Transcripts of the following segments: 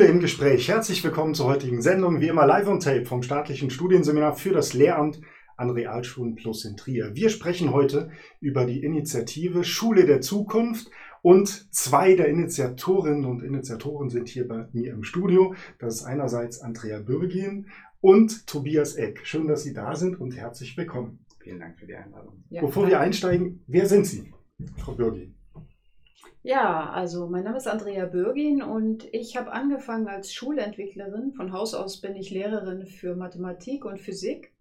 Schule im Gespräch. Herzlich willkommen zur heutigen Sendung. Wie immer live on tape vom staatlichen Studienseminar für das Lehramt an Realschulen Plus in Trier. Wir sprechen heute über die Initiative Schule der Zukunft und zwei der Initiatorinnen und Initiatoren sind hier bei mir im Studio. Das ist einerseits Andrea Bürgin und Tobias Eck. Schön, dass Sie da sind und herzlich willkommen. Vielen Dank für die Einladung. Ja, Bevor wir einsteigen, wer sind Sie, Frau Bürgin? Ja, also mein Name ist Andrea Bürgin und ich habe angefangen als Schulentwicklerin. Von Haus aus bin ich Lehrerin für Mathematik und Physik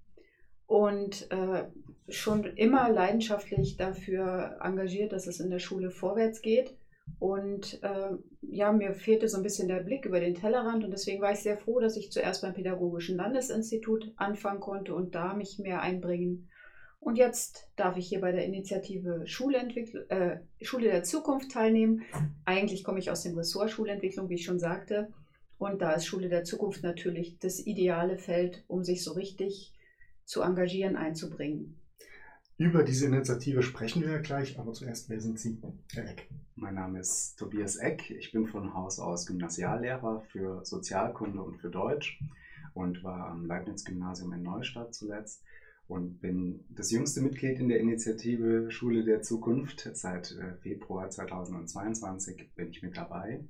und äh, schon immer leidenschaftlich dafür engagiert, dass es in der Schule vorwärts geht. Und äh, ja, mir fehlte so ein bisschen der Blick über den Tellerrand und deswegen war ich sehr froh, dass ich zuerst beim Pädagogischen Landesinstitut anfangen konnte und da mich mehr einbringen und jetzt darf ich hier bei der Initiative äh, Schule der Zukunft teilnehmen. Eigentlich komme ich aus dem Ressort Schulentwicklung, wie ich schon sagte. Und da ist Schule der Zukunft natürlich das ideale Feld, um sich so richtig zu engagieren, einzubringen. Über diese Initiative sprechen wir gleich, aber zuerst, wer sind Sie, Herr Eck? Mein Name ist Tobias Eck. Ich bin von Haus aus Gymnasiallehrer für Sozialkunde und für Deutsch und war am Leibniz-Gymnasium in Neustadt zuletzt und bin das jüngste Mitglied in der Initiative Schule der Zukunft. Seit äh, Februar 2022 bin ich mit dabei.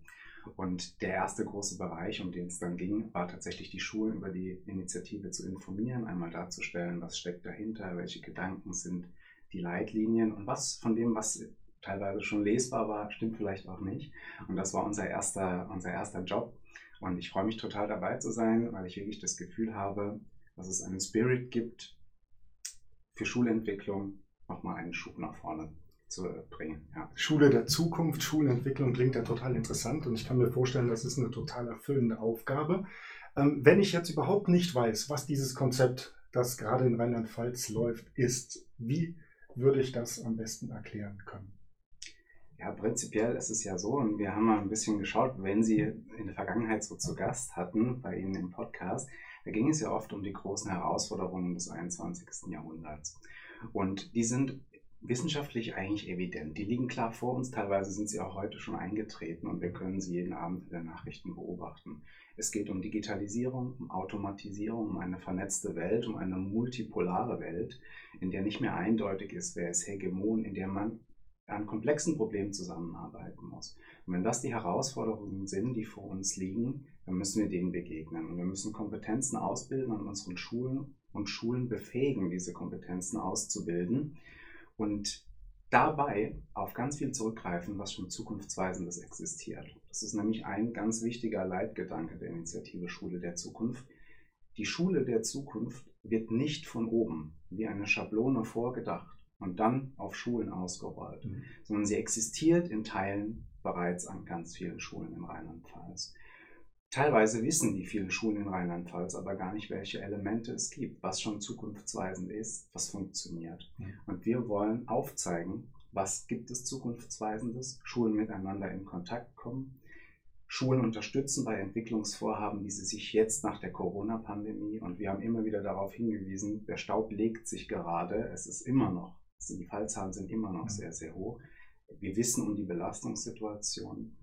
Und der erste große Bereich, um den es dann ging, war tatsächlich die Schulen über die Initiative zu informieren, einmal darzustellen, was steckt dahinter, welche Gedanken sind die Leitlinien und was von dem, was teilweise schon lesbar war, stimmt vielleicht auch nicht. Und das war unser erster, unser erster Job. Und ich freue mich total dabei zu sein, weil ich wirklich das Gefühl habe, dass es einen Spirit gibt, für Schulentwicklung nochmal einen Schub nach vorne zu bringen. Ja. Schule der Zukunft, Schulentwicklung klingt ja total interessant und ich kann mir vorstellen, das ist eine total erfüllende Aufgabe. Ähm, wenn ich jetzt überhaupt nicht weiß, was dieses Konzept, das gerade in Rheinland-Pfalz läuft, ist, wie würde ich das am besten erklären können? Ja, prinzipiell ist es ja so, und wir haben mal ein bisschen geschaut, wenn Sie in der Vergangenheit so zu Gast hatten bei Ihnen im Podcast, da ging es ja oft um die großen Herausforderungen des 21. Jahrhunderts. Und die sind wissenschaftlich eigentlich evident. Die liegen klar vor uns, teilweise sind sie auch heute schon eingetreten und wir können sie jeden Abend in den Nachrichten beobachten. Es geht um Digitalisierung, um Automatisierung, um eine vernetzte Welt, um eine multipolare Welt, in der nicht mehr eindeutig ist, wer ist Hegemon, in der man an komplexen Problemen zusammenarbeiten muss. Und wenn das die Herausforderungen sind, die vor uns liegen, dann müssen wir denen begegnen. Und wir müssen Kompetenzen ausbilden an unseren Schulen und Schulen befähigen, diese Kompetenzen auszubilden. Und dabei auf ganz viel zurückgreifen, was schon zukunftsweisendes existiert. Das ist nämlich ein ganz wichtiger Leitgedanke der Initiative Schule der Zukunft. Die Schule der Zukunft wird nicht von oben wie eine Schablone vorgedacht und dann auf Schulen ausgerollt, mhm. sondern sie existiert in Teilen bereits an ganz vielen Schulen in Rheinland-Pfalz. Teilweise wissen die vielen Schulen in Rheinland-Pfalz aber gar nicht, welche Elemente es gibt, was schon zukunftsweisend ist, was funktioniert. Ja. Und wir wollen aufzeigen, was gibt es zukunftsweisendes, Schulen miteinander in Kontakt kommen, Schulen unterstützen bei Entwicklungsvorhaben, wie sie sich jetzt nach der Corona-Pandemie, und wir haben immer wieder darauf hingewiesen, der Staub legt sich gerade, es ist immer noch, die Fallzahlen sind immer noch sehr, sehr hoch. Wir wissen um die Belastungssituation.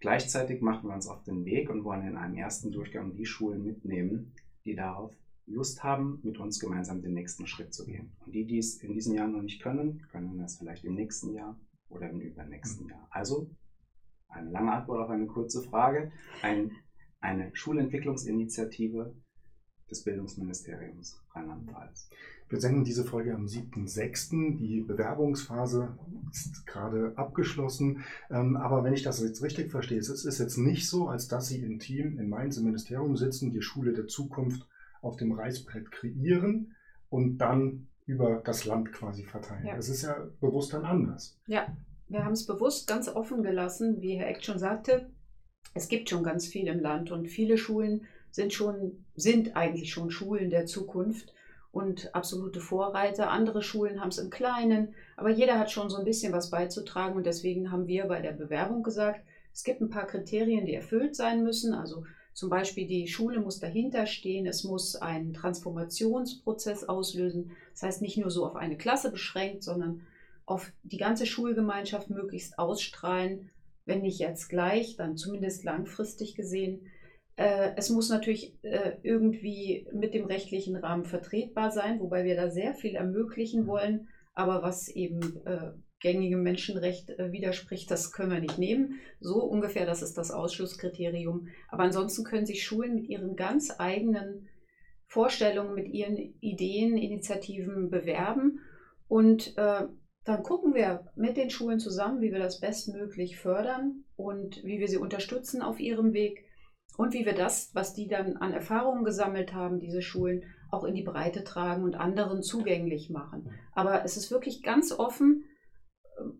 Gleichzeitig machen wir uns auf den Weg und wollen in einem ersten Durchgang die Schulen mitnehmen, die darauf Lust haben, mit uns gemeinsam den nächsten Schritt zu gehen. Und die, die es in diesem Jahr noch nicht können, können das vielleicht im nächsten Jahr oder im übernächsten Jahr. Also eine lange Antwort auf eine kurze Frage. Ein, eine Schulentwicklungsinitiative des Bildungsministeriums Rheinland-Pfalz. Wir senden diese Folge am 7.6. Die Bewerbungsphase ist gerade abgeschlossen. Ähm, aber wenn ich das jetzt richtig verstehe, es ist jetzt nicht so, als dass Sie im Team in Mainz im Ministerium sitzen, die Schule der Zukunft auf dem Reißbrett kreieren und dann über das Land quasi verteilen. Ja. Das ist ja bewusst dann anders. Ja, wir haben es bewusst ganz offen gelassen, wie Herr Eck schon sagte. Es gibt schon ganz viel im Land und viele Schulen sind schon, sind eigentlich schon Schulen der Zukunft und absolute Vorreiter. Andere Schulen haben es im Kleinen, aber jeder hat schon so ein bisschen was beizutragen und deswegen haben wir bei der Bewerbung gesagt, es gibt ein paar Kriterien, die erfüllt sein müssen. Also zum Beispiel die Schule muss dahinter stehen, es muss einen Transformationsprozess auslösen. Das heißt nicht nur so auf eine Klasse beschränkt, sondern auf die ganze Schulgemeinschaft möglichst ausstrahlen, wenn nicht jetzt gleich, dann zumindest langfristig gesehen. Äh, es muss natürlich äh, irgendwie mit dem rechtlichen Rahmen vertretbar sein, wobei wir da sehr viel ermöglichen wollen. Aber was eben äh, gängigem Menschenrecht widerspricht, das können wir nicht nehmen. So ungefähr, das ist das Ausschlusskriterium. Aber ansonsten können sich Schulen mit ihren ganz eigenen Vorstellungen, mit ihren Ideen, Initiativen bewerben. Und dann gucken wir mit den Schulen zusammen, wie wir das bestmöglich fördern und wie wir sie unterstützen auf ihrem Weg und wie wir das, was die dann an Erfahrungen gesammelt haben, diese Schulen, auch in die Breite tragen und anderen zugänglich machen. Aber es ist wirklich ganz offen.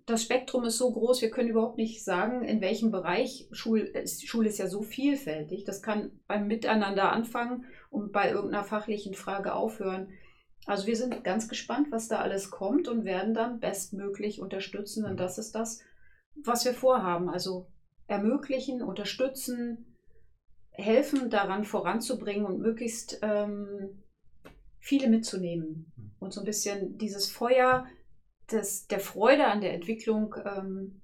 Das Spektrum ist so groß, wir können überhaupt nicht sagen, in welchem Bereich Schul, Schule ist ja so vielfältig. Das kann beim Miteinander anfangen und bei irgendeiner fachlichen Frage aufhören. Also wir sind ganz gespannt, was da alles kommt und werden dann bestmöglich unterstützen. Und das ist das, was wir vorhaben. Also ermöglichen, unterstützen, helfen, daran voranzubringen und möglichst ähm, viele mitzunehmen und so ein bisschen dieses Feuer des, der Freude an der Entwicklung ähm,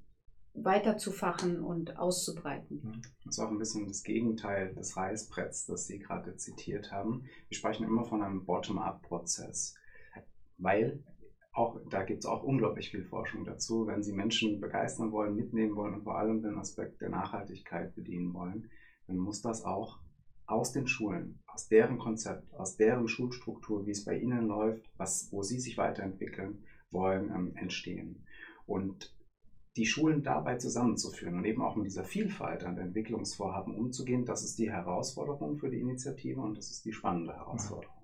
weiterzufachen und auszubreiten. Das ist auch ein bisschen das Gegenteil des Reißbretts, das Sie gerade zitiert haben. Wir sprechen immer von einem Bottom-up-Prozess, weil auch, da gibt es auch unglaublich viel Forschung dazu. Wenn Sie Menschen begeistern wollen, mitnehmen wollen und vor allem den Aspekt der Nachhaltigkeit bedienen wollen, dann muss das auch aus den Schulen, aus deren Konzept, aus deren Schulstruktur, wie es bei ihnen läuft, was, wo sie sich weiterentwickeln wollen, ähm, entstehen. Und die Schulen dabei zusammenzuführen und eben auch mit dieser Vielfalt an Entwicklungsvorhaben umzugehen, das ist die Herausforderung für die Initiative und das ist die spannende Herausforderung.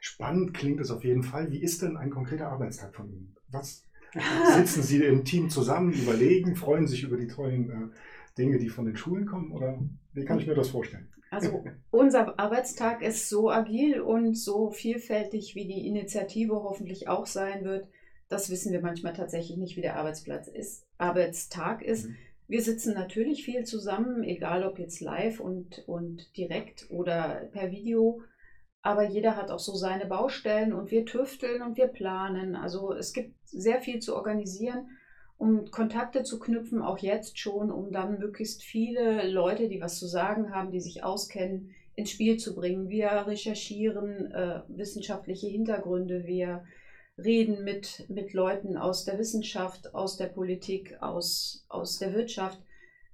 Spannend klingt es auf jeden Fall. Wie ist denn ein konkreter Arbeitstag von Ihnen? Was sitzen Sie im Team zusammen, überlegen, freuen sich über die tollen äh, Dinge, die von den Schulen kommen? Oder wie kann ich mir das vorstellen? Also unser Arbeitstag ist so agil und so vielfältig, wie die Initiative hoffentlich auch sein wird. Das wissen wir manchmal tatsächlich nicht, wie der Arbeitsplatz ist, Arbeitstag ist. Mhm. Wir sitzen natürlich viel zusammen, egal ob jetzt live und, und direkt oder per Video. Aber jeder hat auch so seine Baustellen und wir tüfteln und wir planen. Also es gibt sehr viel zu organisieren um Kontakte zu knüpfen, auch jetzt schon, um dann möglichst viele Leute, die was zu sagen haben, die sich auskennen, ins Spiel zu bringen. Wir recherchieren äh, wissenschaftliche Hintergründe, wir reden mit, mit Leuten aus der Wissenschaft, aus der Politik, aus, aus der Wirtschaft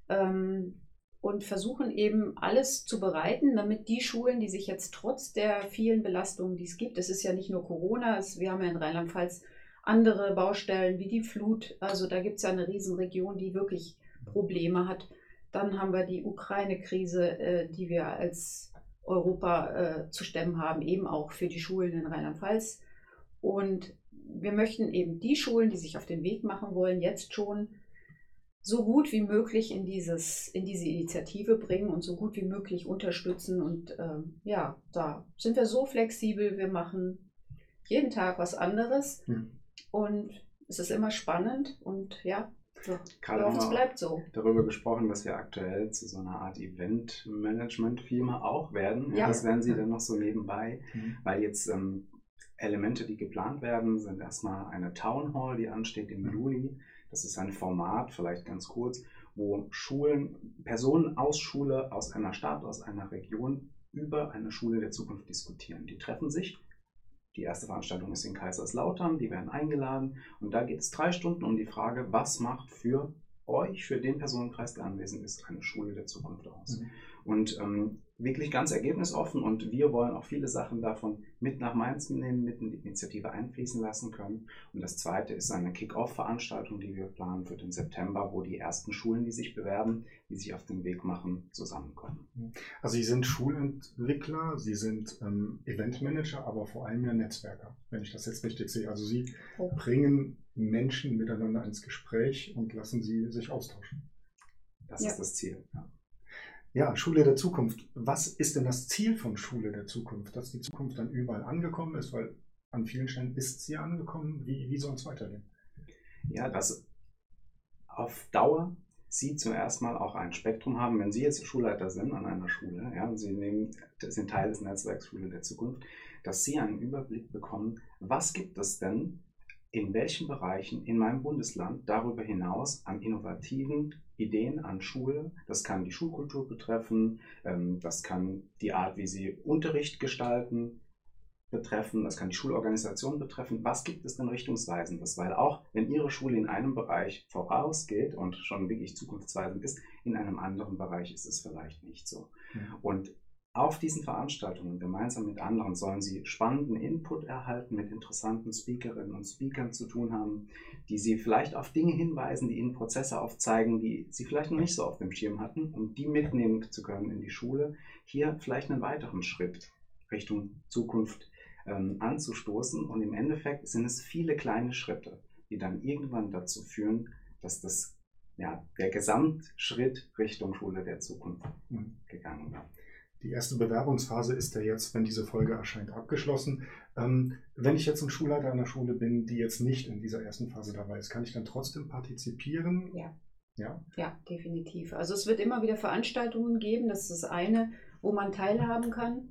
ähm, und versuchen eben alles zu bereiten, damit die Schulen, die sich jetzt trotz der vielen Belastungen, die es gibt, es ist ja nicht nur Corona, es, wir haben ja in Rheinland-Pfalz andere Baustellen wie die Flut. Also da gibt es ja eine Riesenregion, die wirklich Probleme hat. Dann haben wir die Ukraine-Krise, äh, die wir als Europa äh, zu stemmen haben, eben auch für die Schulen in Rheinland-Pfalz. Und wir möchten eben die Schulen, die sich auf den Weg machen wollen, jetzt schon so gut wie möglich in, dieses, in diese Initiative bringen und so gut wie möglich unterstützen. Und ähm, ja, da sind wir so flexibel. Wir machen jeden Tag was anderes. Mhm. Und es ist immer spannend und ja, so. Gerade hoffe, es bleibt so. Darüber gesprochen, dass wir aktuell zu so einer Art Event-Management-Firma auch werden. Ja. Das werden Sie dann noch so nebenbei, mhm. weil jetzt ähm, Elemente, die geplant werden, sind erstmal eine Town Hall, die ansteht im mhm. Juli. Das ist ein Format, vielleicht ganz kurz, wo Schulen, Personen aus Schule, aus einer Stadt, aus einer Region über eine Schule der Zukunft diskutieren. Die treffen sich die erste Veranstaltung ist in Kaiserslautern, die werden eingeladen und da geht es drei Stunden um die Frage, was macht für euch, für den Personenkreis, der anwesend ist, eine Schule der Zukunft aus. Mhm. Und ähm, wirklich ganz ergebnisoffen und wir wollen auch viele Sachen davon mit nach Mainz nehmen, mit in die Initiative einfließen lassen können. Und das zweite ist eine Kick-Off-Veranstaltung, die wir planen für den September, wo die ersten Schulen, die sich bewerben, die sich auf den Weg machen, zusammenkommen. Also Sie sind Schulentwickler, Sie sind ähm, Eventmanager, aber vor allem ja Netzwerker, wenn ich das jetzt richtig sehe. Also Sie oh. bringen Menschen miteinander ins Gespräch und lassen sie sich austauschen. Das ja. ist das Ziel. Ja. Ja, Schule der Zukunft. Was ist denn das Ziel von Schule der Zukunft? Dass die Zukunft dann überall angekommen ist, weil an vielen Stellen ist sie angekommen. Wie, wie soll es weitergehen? Ja, dass auf Dauer Sie zuerst mal auch ein Spektrum haben, wenn Sie jetzt Schulleiter sind an einer Schule, ja, und Sie nehmen, sind Teil des Netzwerks Schule der Zukunft, dass Sie einen Überblick bekommen, was gibt es denn in welchen Bereichen in meinem Bundesland darüber hinaus an innovativen Ideen an Schule, das kann die Schulkultur betreffen, ähm, das kann die Art, wie sie Unterricht gestalten, betreffen, das kann die Schulorganisation betreffen. Was gibt es denn Richtungsweisendes? Weil auch wenn Ihre Schule in einem Bereich vorausgeht und schon wirklich zukunftsweisend ist, in einem anderen Bereich ist es vielleicht nicht so. Ja. Und auf diesen Veranstaltungen gemeinsam mit anderen sollen Sie spannenden Input erhalten, mit interessanten Speakerinnen und Speakern zu tun haben, die Sie vielleicht auf Dinge hinweisen, die Ihnen Prozesse aufzeigen, die Sie vielleicht noch nicht so auf dem Schirm hatten, um die mitnehmen zu können in die Schule, hier vielleicht einen weiteren Schritt Richtung Zukunft ähm, anzustoßen. Und im Endeffekt sind es viele kleine Schritte, die dann irgendwann dazu führen, dass das ja, der Gesamtschritt Richtung Schule der Zukunft mhm. gegangen wird. Die erste Bewerbungsphase ist ja jetzt, wenn diese Folge erscheint, abgeschlossen. Ähm, wenn ich jetzt ein Schulleiter einer Schule bin, die jetzt nicht in dieser ersten Phase dabei ist, kann ich dann trotzdem partizipieren? Ja. Ja? ja, definitiv. Also es wird immer wieder Veranstaltungen geben. Das ist das eine, wo man teilhaben kann.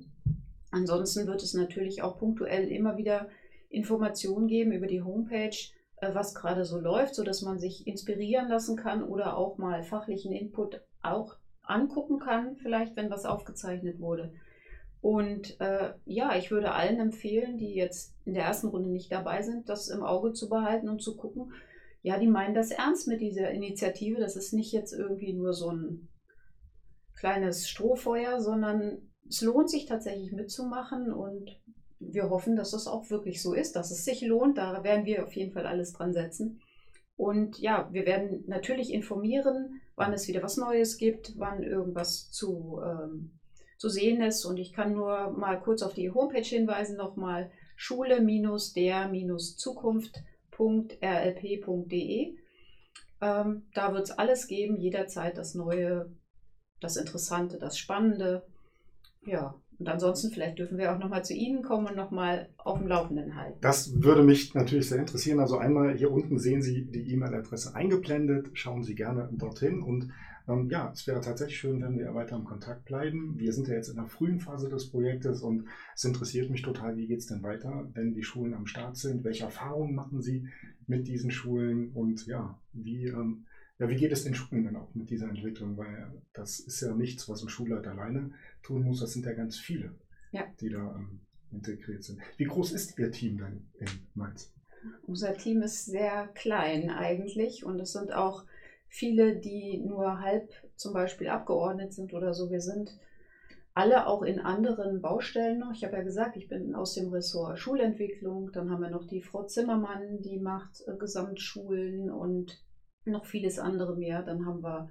Ansonsten wird es natürlich auch punktuell immer wieder Informationen geben über die Homepage, äh, was gerade so läuft, sodass man sich inspirieren lassen kann oder auch mal fachlichen Input auch angucken kann, vielleicht wenn was aufgezeichnet wurde. Und äh, ja, ich würde allen empfehlen, die jetzt in der ersten Runde nicht dabei sind, das im Auge zu behalten und zu gucken. Ja, die meinen das ernst mit dieser Initiative. Das ist nicht jetzt irgendwie nur so ein kleines Strohfeuer, sondern es lohnt sich tatsächlich mitzumachen und wir hoffen, dass das auch wirklich so ist, dass es sich lohnt. Da werden wir auf jeden Fall alles dran setzen. Und ja, wir werden natürlich informieren, wann es wieder was Neues gibt, wann irgendwas zu, ähm, zu sehen ist. Und ich kann nur mal kurz auf die Homepage hinweisen, nochmal schule-der-zukunft.rlp.de. Ähm, da wird es alles geben, jederzeit das Neue, das Interessante, das Spannende. Ja, und ansonsten, vielleicht dürfen wir auch nochmal zu Ihnen kommen und nochmal auf dem Laufenden halten. Das würde mich natürlich sehr interessieren. Also einmal hier unten sehen Sie die E-Mail-Adresse eingeblendet. Schauen Sie gerne dorthin. Und ähm, ja, es wäre tatsächlich schön, wenn wir weiter im Kontakt bleiben. Wir sind ja jetzt in der frühen Phase des Projektes und es interessiert mich total, wie geht es denn weiter, wenn die Schulen am Start sind? Welche Erfahrungen machen Sie mit diesen Schulen? Und ja, wie... Ähm, ja, wie geht es den Schulen dann auch mit dieser Entwicklung? Weil das ist ja nichts, was ein Schulleiter alleine tun muss. Das sind ja ganz viele, ja. die da ähm, integriert sind. Wie groß ist Ihr Team dann in Mainz? Unser Team ist sehr klein eigentlich und es sind auch viele, die nur halb zum Beispiel abgeordnet sind oder so. Wir sind alle auch in anderen Baustellen noch. Ich habe ja gesagt, ich bin aus dem Ressort Schulentwicklung. Dann haben wir noch die Frau Zimmermann, die macht äh, Gesamtschulen und noch vieles andere mehr. Dann haben wir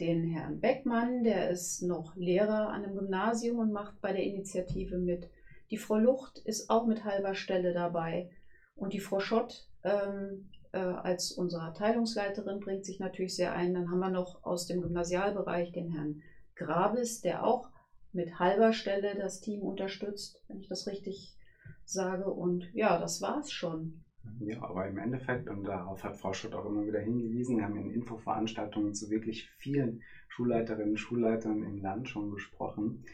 den Herrn Beckmann, der ist noch Lehrer an einem Gymnasium und macht bei der Initiative mit. Die Frau Lucht ist auch mit halber Stelle dabei. Und die Frau Schott ähm, äh, als unsere Abteilungsleiterin bringt sich natürlich sehr ein. Dann haben wir noch aus dem Gymnasialbereich den Herrn Grabes, der auch mit halber Stelle das Team unterstützt, wenn ich das richtig sage. Und ja, das war's schon. Ja, aber im Endeffekt, und darauf hat Frau Schott auch immer wieder hingewiesen, wir haben in Infoveranstaltungen zu wirklich vielen Schulleiterinnen und Schulleitern im Land schon gesprochen.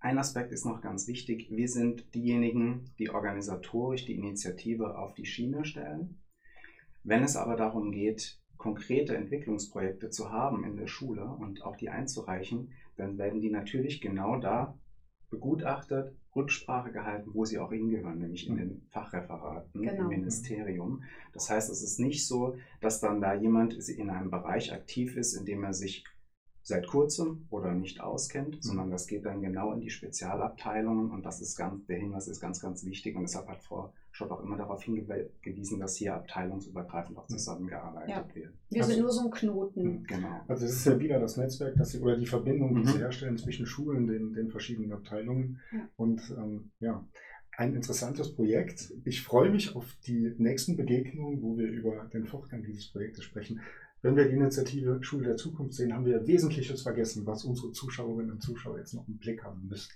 Ein Aspekt ist noch ganz wichtig. Wir sind diejenigen, die organisatorisch die Initiative auf die Schiene stellen. Wenn es aber darum geht, konkrete Entwicklungsprojekte zu haben in der Schule und auch die einzureichen, dann werden die natürlich genau da begutachtet, Rücksprache gehalten, wo sie auch hingehören, nämlich in den Fachreferaten genau. im Ministerium. Das heißt, es ist nicht so, dass dann da jemand in einem Bereich aktiv ist, in dem er sich seit kurzem oder nicht auskennt, mhm. sondern das geht dann genau in die Spezialabteilungen und das ist ganz, der Hinweis ist ganz, ganz wichtig und deshalb hat Frau Schott auch immer darauf hingewiesen, dass hier abteilungsübergreifend auch mhm. zusammengearbeitet ja. wird. Wir also, sind nur so ein Knoten. Mhm, genau. Also es ist ja wieder das Netzwerk, dass sie, oder die Verbindung, die mhm. sie herstellen zwischen Schulen, den, den verschiedenen Abteilungen ja. und ähm, ja, ein interessantes Projekt. Ich freue mich auf die nächsten Begegnungen, wo wir über den Fortgang dieses Projektes sprechen. Wenn wir die Initiative Schule der Zukunft sehen, haben wir Wesentliches vergessen, was unsere Zuschauerinnen und Zuschauer jetzt noch im Blick haben müssen.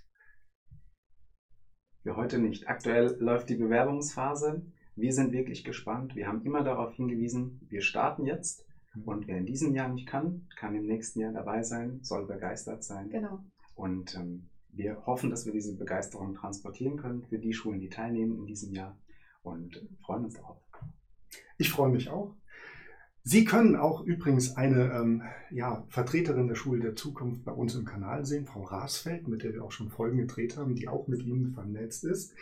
Für heute nicht. Aktuell läuft die Bewerbungsphase. Wir sind wirklich gespannt. Wir haben immer darauf hingewiesen, wir starten jetzt. Und wer in diesem Jahr nicht kann, kann im nächsten Jahr dabei sein, soll begeistert sein. Genau. Und ähm, wir hoffen, dass wir diese Begeisterung transportieren können für die Schulen, die teilnehmen in diesem Jahr und freuen uns darauf. Ich freue mich auch. Sie können auch übrigens eine ähm, ja, Vertreterin der Schule der Zukunft bei uns im Kanal sehen, Frau Rasfeld, mit der wir auch schon Folgen gedreht haben, die auch mit Ihnen vernetzt ist.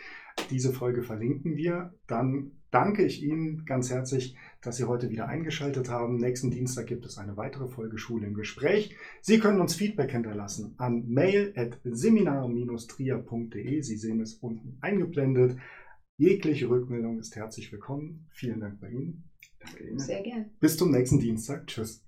Diese Folge verlinken wir. Dann danke ich Ihnen ganz herzlich, dass Sie heute wieder eingeschaltet haben. Nächsten Dienstag gibt es eine weitere Folge Schule im Gespräch. Sie können uns Feedback hinterlassen an mail.seminar-trier.de. Sie sehen es unten eingeblendet. Jegliche Rückmeldung ist herzlich willkommen. Vielen Dank bei Ihnen. Ihnen. Sehr gern. Bis zum nächsten Dienstag. Tschüss.